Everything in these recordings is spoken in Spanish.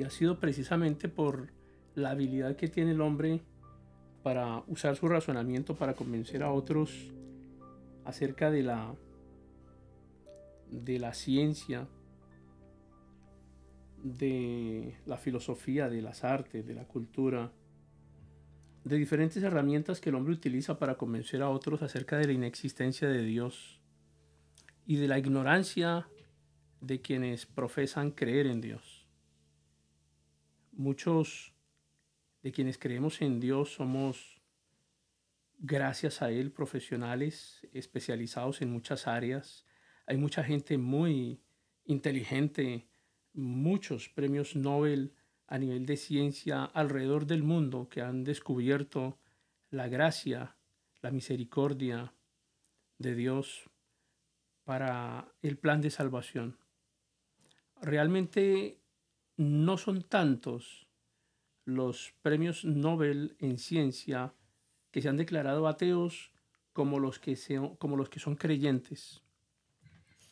Y ha sido precisamente por la habilidad que tiene el hombre para usar su razonamiento para convencer a otros acerca de la de la ciencia, de la filosofía, de las artes, de la cultura, de diferentes herramientas que el hombre utiliza para convencer a otros acerca de la inexistencia de Dios y de la ignorancia de quienes profesan creer en Dios. Muchos de quienes creemos en Dios somos, gracias a Él, profesionales especializados en muchas áreas. Hay mucha gente muy inteligente, muchos premios Nobel a nivel de ciencia alrededor del mundo que han descubierto la gracia, la misericordia de Dios para el plan de salvación. Realmente no son tantos los premios Nobel en ciencia que se han declarado ateos como los que, son creyentes,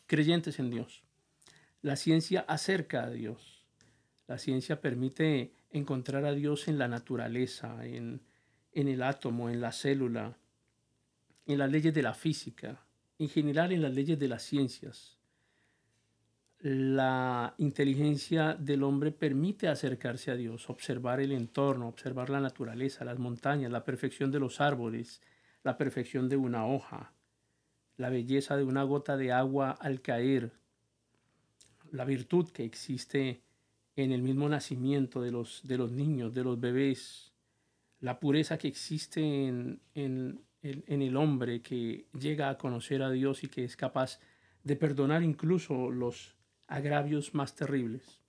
creyentes en Dios. La ciencia acerca a Dios. La ciencia permite encontrar a Dios en la naturaleza, en el átomo, en la célula, en las leyes de la física, en general en las leyes de las ciencias la inteligencia del hombre permite acercarse a Dios, observar el entorno, observar la naturaleza, las montañas, la perfección de los árboles, la perfección de una hoja, la belleza de una gota de agua al caer, la virtud que existe en el mismo nacimiento de los, de los niños, de los bebés, la pureza que existe en, en el hombre que llega a conocer a Dios y que es capaz de perdonar incluso los agravios más terribles.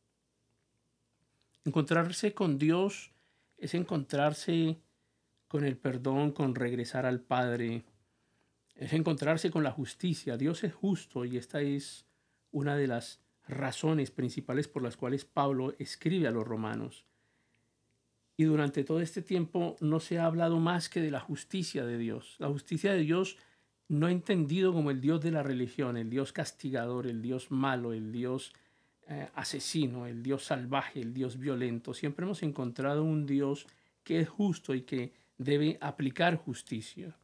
Encontrarse con Dios es encontrarse con el perdón, con regresar al Padre, es encontrarse con la justicia. Dios es justo y esta es una de las razones principales por las cuales Pablo escribe a los romanos. Y durante todo este tiempo no se ha hablado más que de la justicia de Dios. La justicia de Dios no entendido como el Dios de la religión, el Dios castigador, el Dios malo, el Dios eh, asesino, el Dios salvaje, el Dios violento. Siempre hemos encontrado un Dios que es justo y que debe aplicar justicia.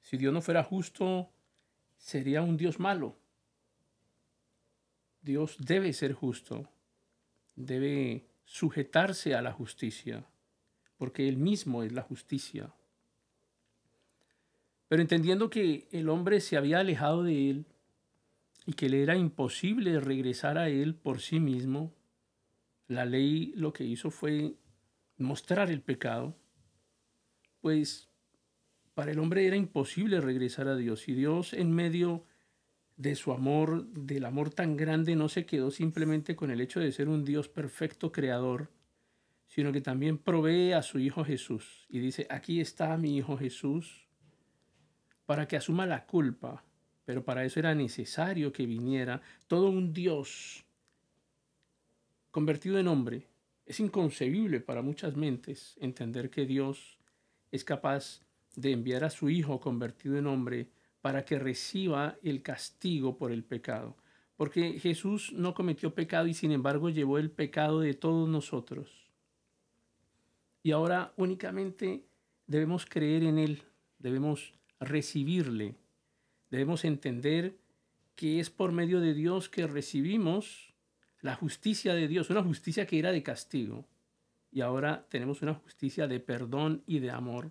Si Dios no fuera justo, sería un Dios malo. Dios debe ser justo, debe sujetarse a la justicia, porque Él mismo es la justicia. Pero entendiendo que el hombre se había alejado de él y que le era imposible regresar a él por sí mismo, la ley lo que hizo fue mostrar el pecado, pues para el hombre era imposible regresar a Dios. Y Dios en medio de su amor, del amor tan grande, no se quedó simplemente con el hecho de ser un Dios perfecto creador, sino que también provee a su Hijo Jesús. Y dice, aquí está mi Hijo Jesús, para que asuma la culpa, pero para eso era necesario que viniera todo un Dios convertido en hombre. Es inconcebible para muchas mentes entender que Dios es capaz de enviar a su Hijo convertido en hombre para que reciba el castigo por el pecado. Porque Jesús no cometió pecado y sin embargo llevó el pecado de todos nosotros. Y ahora únicamente debemos creer en Él, debemos recibirle. Debemos entender que es por medio de Dios que recibimos la justicia de Dios, una justicia que era de castigo. Y ahora tenemos una justicia de perdón y de amor.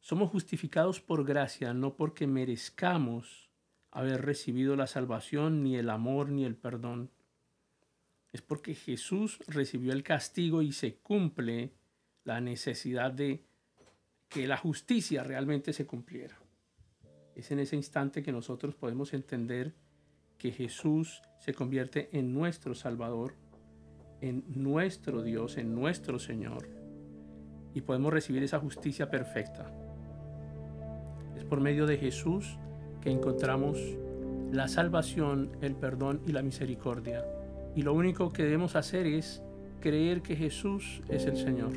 Somos justificados por gracia, no porque merezcamos haber recibido la salvación, ni el amor, ni el perdón. Es porque Jesús recibió el castigo y se cumple la necesidad de que la justicia realmente se cumpliera. Es en ese instante que nosotros podemos entender que Jesús se convierte en nuestro Salvador, en nuestro Dios, en nuestro Señor, y podemos recibir esa justicia perfecta. Es por medio de Jesús que encontramos la salvación, el perdón y la misericordia. Y lo único que debemos hacer es creer que Jesús es el Señor.